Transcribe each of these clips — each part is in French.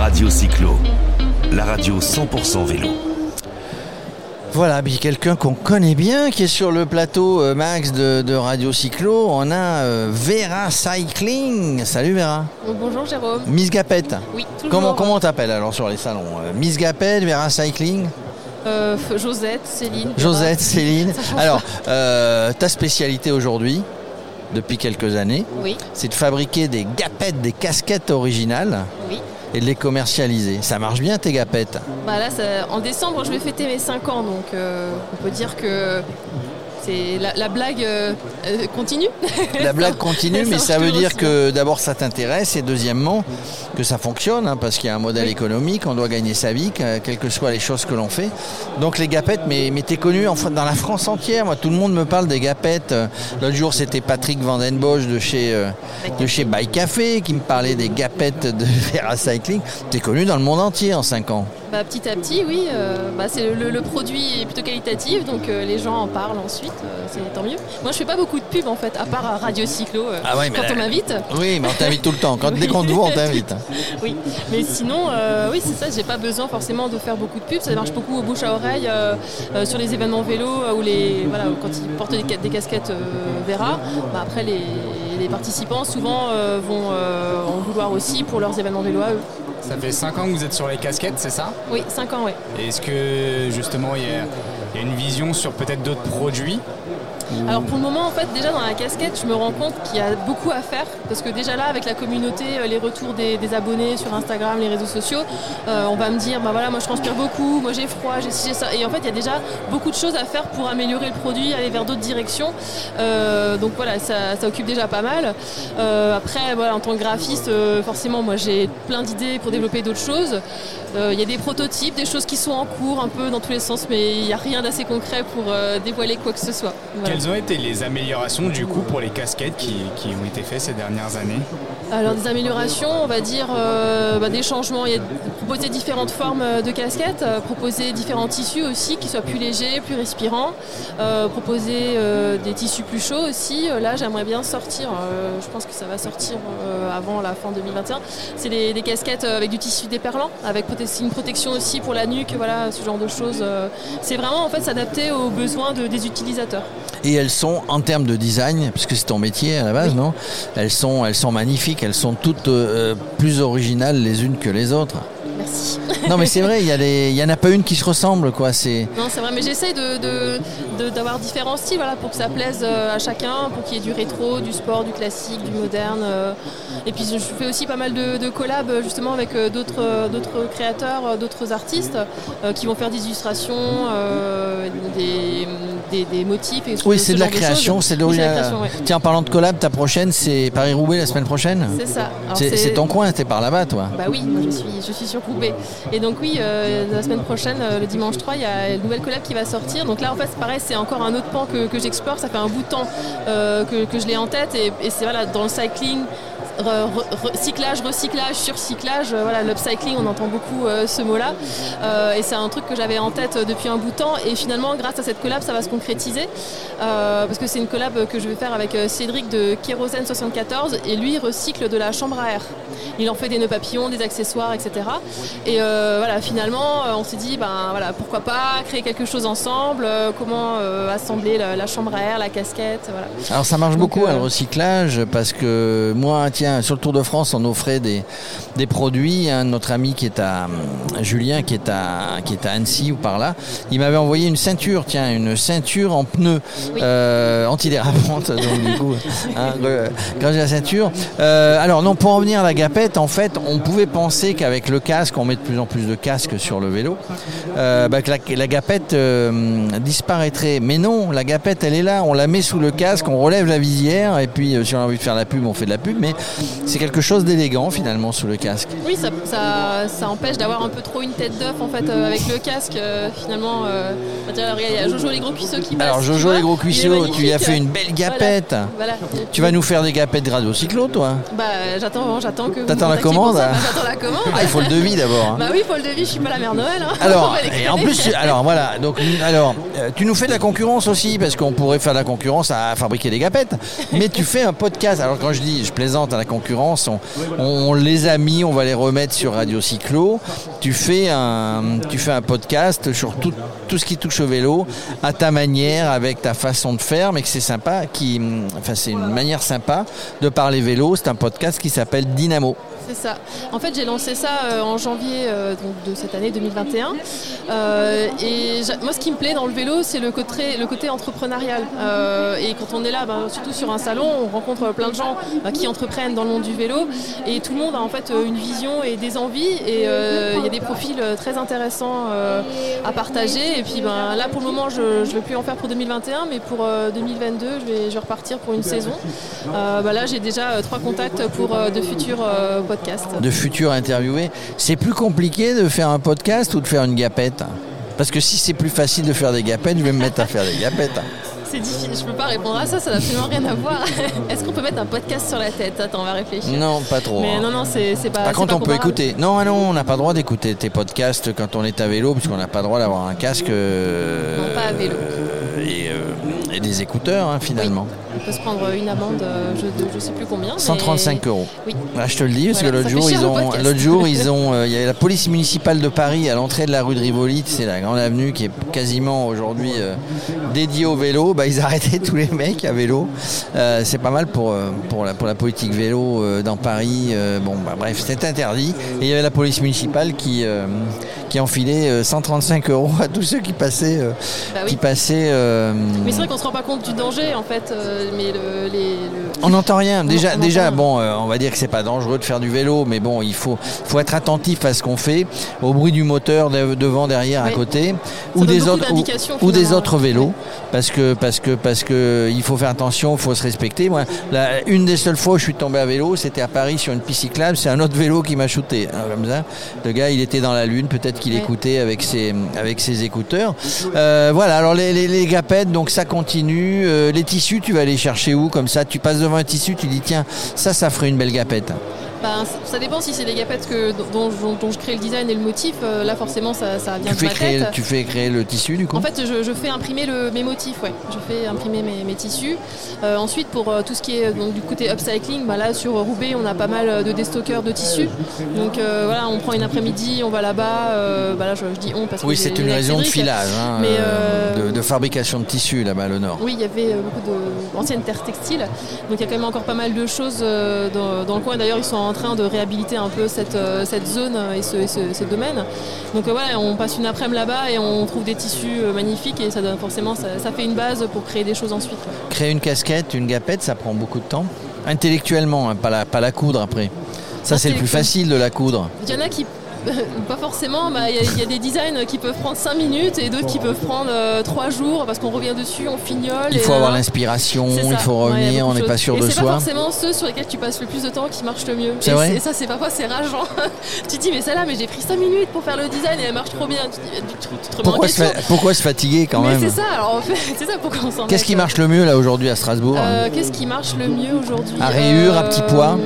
Radio Cyclo, la radio 100% vélo. Voilà, puis quelqu'un qu'on connaît bien qui est sur le plateau euh, Max de, de Radio Cyclo. On a euh, Vera Cycling. Salut Vera. Oh, bonjour Jérôme. Miss Gapette. Oui, toujours. Comment comment t'appelles alors sur les salons Euh, Miss Gapette, Vera Cycling, Euh, Josette, Céline. Josette. Céline. Alors, euh, ta spécialité aujourd'hui, depuis quelques années, Oui, c'est de fabriquer des gapettes, des casquettes originales. Et de les commercialiser. Ça marche bien tes gapettes? Bah là, ça- en décembre, je vais fêter mes 5 ans, donc euh, on peut dire que c'est la, la blague euh, euh, continue. La blague continue, mais ça veut dire aussi que d'abord ça t'intéresse et deuxièmement que ça fonctionne hein, parce qu'il y a un modèle Oui. économique, on doit gagner sa vie, que- quelles que soient les choses que l'on fait. Donc les gapettes, mais, mais t'es connu en, dans la France entière. Moi, tout le monde me parle des gapettes. L'autre jour, c'était Patrick Vandenbosch de chez euh, de chez Café qui me parlait des gapettes de Vera Cycling. T'es connu dans le monde entier en 5 ans. Bah, petit à petit, oui. euh, bah, c'est le, le produit est plutôt qualitatif, donc euh, les gens en parlent ensuite. euh, c'est tant mieux. Moi, je fais pas beaucoup de pub en fait, à part à Radio Cyclo Ah ouais, quand on m'invite. Oui, mais on t'invite tout le temps. Quand, dès qu'on te voit, on t'invite. Oui, mais sinon, oui, c'est ça, j'ai pas besoin forcément de faire beaucoup de pubs. Ça marche beaucoup au bouche à oreille sur les événements vélo ou les, voilà, quand ils portent des, ca- des casquettes Vera. Bah, après, les, les participants souvent vont en vouloir aussi pour leurs événements vélo à eux. Ça fait 5 ans que vous êtes sur les casquettes, c'est ça? Oui, 5 ans, oui. Est-ce que justement il y, y a une vision sur peut-être d'autres produits? Alors pour le moment, en fait, déjà dans la casquette, je me rends compte qu'il y a beaucoup à faire parce que déjà là, avec la communauté, euh, les retours des, abonnés sur Instagram, les réseaux sociaux, euh, on va me dire, bah voilà, moi je transpire beaucoup, moi j'ai froid, j'ai j'ai ça. Et en fait, il y a déjà beaucoup de choses à faire pour améliorer le produit, aller vers d'autres directions. Euh, donc voilà, ça, ça occupe déjà pas mal. Après, voilà, en tant que graphiste, forcément, moi j'ai plein d'idées pour développer d'autres choses. Il y a des prototypes, des choses qui sont en cours un peu dans tous les sens, mais il n'y a rien d'assez concret pour dévoiler quoi que ce soit. Quelles ont été les améliorations du coup pour les casquettes qui, qui ont été faites ces dernières années Alors des améliorations, on va dire euh, bah, des changements. Il y a proposer différentes formes euh, de casquettes, euh, proposer différents tissus aussi qui soient plus légers, plus respirants, euh, proposer euh, des tissus plus chauds aussi. Là, j'aimerais bien sortir. euh, je pense que ça va sortir euh, avant la fin 2021. C'est des, des casquettes avec du tissu déperlant, avec prote- une protection aussi pour la nuque, voilà, ce genre de choses. C'est vraiment en fait s'adapter aux besoins de- des utilisateurs. Et elles sont, en termes de design, puisque c'est ton métier à la base, non? Elles sont, elles sont magnifiques, elles sont toutes euh, plus originales les unes que les autres. Merci. Non mais c'est vrai, il y, a des- il y en a pas une qui se ressemble, quoi. C'est Non, c'est vrai, mais j'essaie de- d'avoir différents styles voilà, pour que ça plaise euh, à chacun, pour qu'il y ait du rétro, du sport, du classique, du moderne. euh. Et puis je fais aussi pas mal de, de collabs euh, justement avec euh, d'autres, euh, d'autres créateurs, d'autres artistes qui vont faire des illustrations, des, des- des motifs. Et ce- oui, ce c'est de la création, c'est de l'original. ouais. Tiens, en parlant de collab, ta prochaine, c'est Paris Roubaix la semaine prochaine. C'est ça. C'est ton coin, t'es par là-bas, toi. Bah oui, je suis, je suis sur Roubaix. Et donc oui, euh, la semaine prochaine, le dimanche 3, il y a une nouvelle collab qui va sortir. Donc là en fait c'est pareil, c'est encore un autre pan que, que j'explore. Ça fait un bout de temps euh, que, que je l'ai en tête. Et, et c'est voilà, dans le cycling, recyclage, recyclage, surcyclage, euh, voilà, l'upcycling, on entend beaucoup euh, ce mot-là. Euh, et c'est un truc que j'avais en tête depuis un bout de temps. Et finalement, grâce à cette collab, ça va se concrétiser. Parce que c'est une collab que je vais faire avec Cédric de Kérosène 74. Et lui, recycle de la chambre à air. Il en fait des nœuds papillons, des accessoires, etc. Et voilà, finalement, on s'est dit, ben voilà, pourquoi pas créer quelque chose ensemble, comment assembler la, la chambre à air, la casquette, voilà. Alors ça marche Donc, beaucoup hein, le recyclage parce que moi, tiens, sur le Tour de France, on offrait des, des produits. hein, notre ami qui est à hum, Julien, qui est à qui est à Annecy ou par là, il m'avait envoyé une ceinture, tiens, une ceinture en pneu Oui. euh, antidérapante. donc du coup, hein, grâce à la ceinture. Euh, alors non, pour en venir à la gapette, en fait, on pouvait penser qu'avec le casque, on met de plus en plus de casques sur le vélo, euh, bah, que la, la gapette euh, disparaîtrait. Mais non, la gapette, elle est là. On la met sous le casque, on relève la visière, et puis euh, si on a envie de faire la pub, on fait de la pub. Mais c'est quelque chose d'élégant finalement sous le casque. Oui, ça, ça, ça empêche d'avoir un peu trop une tête d'œuf en fait euh, avec le casque. euh, finalement, euh, il y a Jojo les gros cuisseaux qui passe. Alors Jojo les gros cuisseaux, tu y as fait une belle gapette. Voilà. Tu vas nous faire des gapettes de radio cyclo, toi? Bah, j'attends, j'attends que. T'attends la commande, hein Bah, J'attends la commande. Ah, il faut le devis d'abord. hein. Bah oui, il faut le devis. Je suis pas la mère Noël. hein. Alors, et en plus, alors voilà, donc alors, euh, tu nous fais de la concurrence aussi parce qu'on pourrait faire de la concurrence à fabriquer des gapettes, mais tu fais un podcast. Alors quand je dis, je plaisante à la concurrence. On, on les a mis, on va les remettre sur Radio Cyclo. Tu fais un, podcast sur tout, tout ce qui touche au vélo, à ta manière, avec ta façon de faire, mais que c'est sympa, qui, enfin, c'est une manière sympa de parler vélo. C'est un podcast qui s'appelle Dynamo. C'est ça. En fait, j'ai lancé ça euh, en janvier euh, de cette année 2021. Euh, et j'a- moi, ce qui me plaît dans le vélo, c'est le côté, le côté entrepreneurial. Euh, et quand on est là, ben, surtout sur un salon, on rencontre plein de gens qui entreprennent dans le monde du vélo. Et tout le monde a en fait euh, une vision et des envies. Et euh, il y a des profils euh, très intéressants euh, à partager. Et puis ben, là, pour le moment, je ne vais plus en faire pour 2021, mais pour euh, 2022, je vais, je vais repartir pour une saison. Euh, ben là, j'ai déjà euh, trois contacts pour euh, de futurs euh, de futurs interviewés. C'est plus compliqué de faire un podcast ou de faire une gapette? Parce que si c'est plus facile de faire des gapettes, je vais me mettre à faire des gapettes. C'est difficile, je peux pas répondre à ça, ça n'a absolument rien à voir. Est-ce qu'on peut mettre un podcast sur la tête? Attends, on va réfléchir. Non, pas trop. Mais hein. non, non, c'est pas. Par contre, pas on peut écouter. Non, ah non, on n'a pas le droit d'écouter tes podcasts quand on est à vélo, puisqu'on n'a pas le droit d'avoir un casque. euh, Non, pas à vélo. Euh, et des écouteurs, hein, finalement. On peut se prendre une amende, euh, je, je sais plus combien. mais- 135 euros. Oui. Ah, je te le dis, parce Voilà, que l'autre jour, ils ont, l'autre jour, ils ont, euh, il y a la police municipale de Paris à l'entrée de la rue de Rivoli, c'est la grande avenue qui est quasiment aujourd'hui euh, dédiée au vélo. Bah, ils arrêtaient tous les mecs à vélo. Euh, c'est pas mal pour, euh, pour, la, pour la politique vélo dans Paris. Bon, bah, bref, c'est interdit. Et il y avait la police municipale qui, qui enfilait euh, 135 euros à tous ceux qui passaient. Bah oui. qui passaient Mais c'est vrai qu'on se rend pas compte du danger en fait, euh, mais le, les, le- On n'entend rien. Déjà, on déjà bon, euh, on va dire que c'est pas dangereux de faire du vélo, mais bon, il faut, faut être attentif à ce qu'on fait, au bruit du moteur de- devant, derrière, à côté, Ça ou des autres, ou, d'indications, ou des finalement. autres vélos, parce que, parce que, parce que, il faut faire attention, il faut se respecter. Moi, la- une des seules fois où je suis tombé à vélo, c'était à Paris sur une piste cyclable. C'est un autre vélo qui m'a shooté, hein, comme ça. Le gars, il était dans la lune, peut-être qu'il écoutait avec ses, avec ses écouteurs. Euh, voilà. Alors les, les, les gapettes, donc ça continue. Euh, les tissus, tu vas les chercher où? Comme ça, tu passes devant un tissu, tu dis tiens, ça, ça ferait une belle gapette. Ben, ça dépend si c'est les gapettes que, dont, dont- dont je crée le design et le motif. euh, là, forcément, ça, ça vient Tu de fais ma créer, tête. tu fais créer le tissu du coup? En fait, je, je fais imprimer le- mes motifs, ouais. Je fais imprimer mes, mes tissus. Euh, ensuite, pour euh, tout ce qui est donc, du côté upcycling, bah, là sur Roubaix, on a pas mal de déstockeurs de tissus. Donc euh, voilà, on prend une après-midi, on va là-bas. euh, bah, là, je, je dis on parce que oui, c'est une raison de filage, hein, Mais, de, de fabrication de tissus là-bas, le Nord. Oui, il y avait beaucoup d'anciennes terres textiles. Donc il y a quand même encore pas mal de choses dans, dans le coin. D'ailleurs, ils sont en train de réhabiliter un peu cette, euh, cette zone et ce, et ce- ce domaine. Donc euh, voilà, on passe une après-midi là-bas et on trouve des tissus euh, magnifiques et ça donne forcément, ça, ça fait une base pour créer des choses ensuite. Créer une casquette, une gapette, ça prend beaucoup de temps. Intellectuellement, hein, pas, la, pas la coudre après. Ça, c'est le plus facile de la coudre. Il y en a qui pas forcément, bah, il y, a- il y a des designs qui peuvent prendre 5 minutes et d'autres qui peuvent prendre 3 jours parce qu'on revient dessus, on fignole. Il et faut avoir l'inspiration, c'est il faut revenir, on n'est pas sûr et de c'est pas soi. forcément ceux sur lesquels tu passes le plus de temps qui marchent le mieux. C'est et, vrai et ça, c'est parfois c'est rageant. tu te dis, mais celle-là, mais j'ai pris 5 minutes pour faire le design et elle marche trop bien. Tu, te Pourquoi se, pourquoi se fatiguer quand mais même c'est ça, alors en fait, c'est ça pourquoi on s'en Qu'est-ce qui marche le mieux là aujourd'hui à Strasbourg Euh, Qu'est-ce qui marche le mieux aujourd'hui À rayures, à Euh, petits pois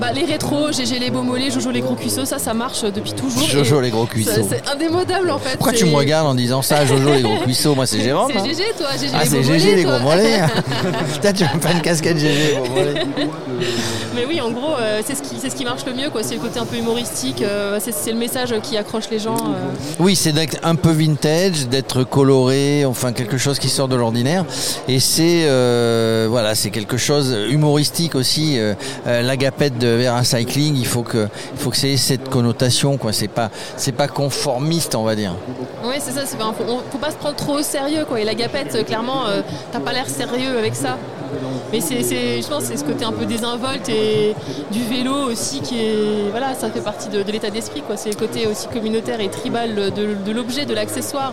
bah, Les rétros, GG les beaux mollets, Jojo les gros cuisseaux, ça, ça marche depuis toujours. Jojo les gros cuisseaux. C'est indémodable en fait. Pourquoi tu me regardes en disant ça, Jojo les gros cuisseaux? Moi c'est Jérôme. C'est. GG toi, GG Ah c'est GG les gros mollets. Putain tu me faire une casquette GG les gros mollets. Mais oui, en gros, euh, c'est ce, qui, c'est ce qui marche le mieux, quoi. C'est le côté un peu humoristique, euh, c'est, le message qui accroche les gens. euh. Oui, c'est d'être un peu vintage, d'être coloré, enfin quelque chose qui sort de l'ordinaire. Et c'est euh, voilà, c'est quelque chose humoristique aussi. La gapette de Vera Cycling, il faut que, il faut que c'est cette connotation, C'est pas, c'est pas conformiste, on va dire. Oui, c'est ça, c'est, enfin, faut, pas se prendre trop au sérieux, quoi. Et la gapette, euh, clairement, euh, t'as pas l'air sérieux avec ça. Mais c'est, je pense c'est ce côté un peu désinvolte et du vélo aussi qui est. Voilà, ça fait partie de, l'état d'esprit, quoi. C'est le côté aussi communautaire et tribal de, l'objet, de l'accessoire.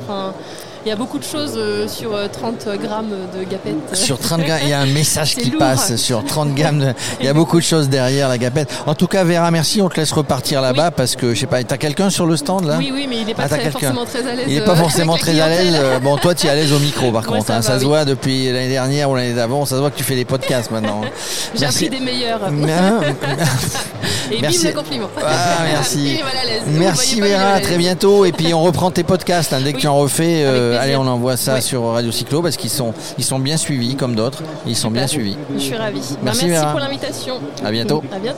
Il y a beaucoup de choses euh, sur euh, 30 grammes de gapette. Sur 30 grammes, il y a un message qui lourd. passe sur 30 grammes. de- Il y a beaucoup de choses derrière la gapette. En tout cas, Vera, merci. On te laisse repartir là-bas parce que je sais pas. T'as quelqu'un sur le stand là? Oui, oui, mais il n'est pas Ah, très- forcément très à l'aise. Il n'est euh, pas forcément très à l'aise. Euh, Bon, toi, tu es à l'aise au micro, par contre. ça hein. va, Ça se voit depuis l'année dernière ou l'année d'avant. Ça se voit que tu fais des podcasts maintenant. J'ai Merci. appris des meilleurs. Hein Et Merci. vive le compliment. Ah, merci. Merci Vera, à très bientôt. Et puis on reprend tes podcasts. hein. Dès que Oui, tu en refais, euh, allez, on envoie ça sur Radio Cyclo parce qu'ils sont, ils sont bien suivis comme d'autres. Ils sont bien suivis. Je suis ravie. Merci, merci Vera. pour l'invitation. À bientôt. À bientôt.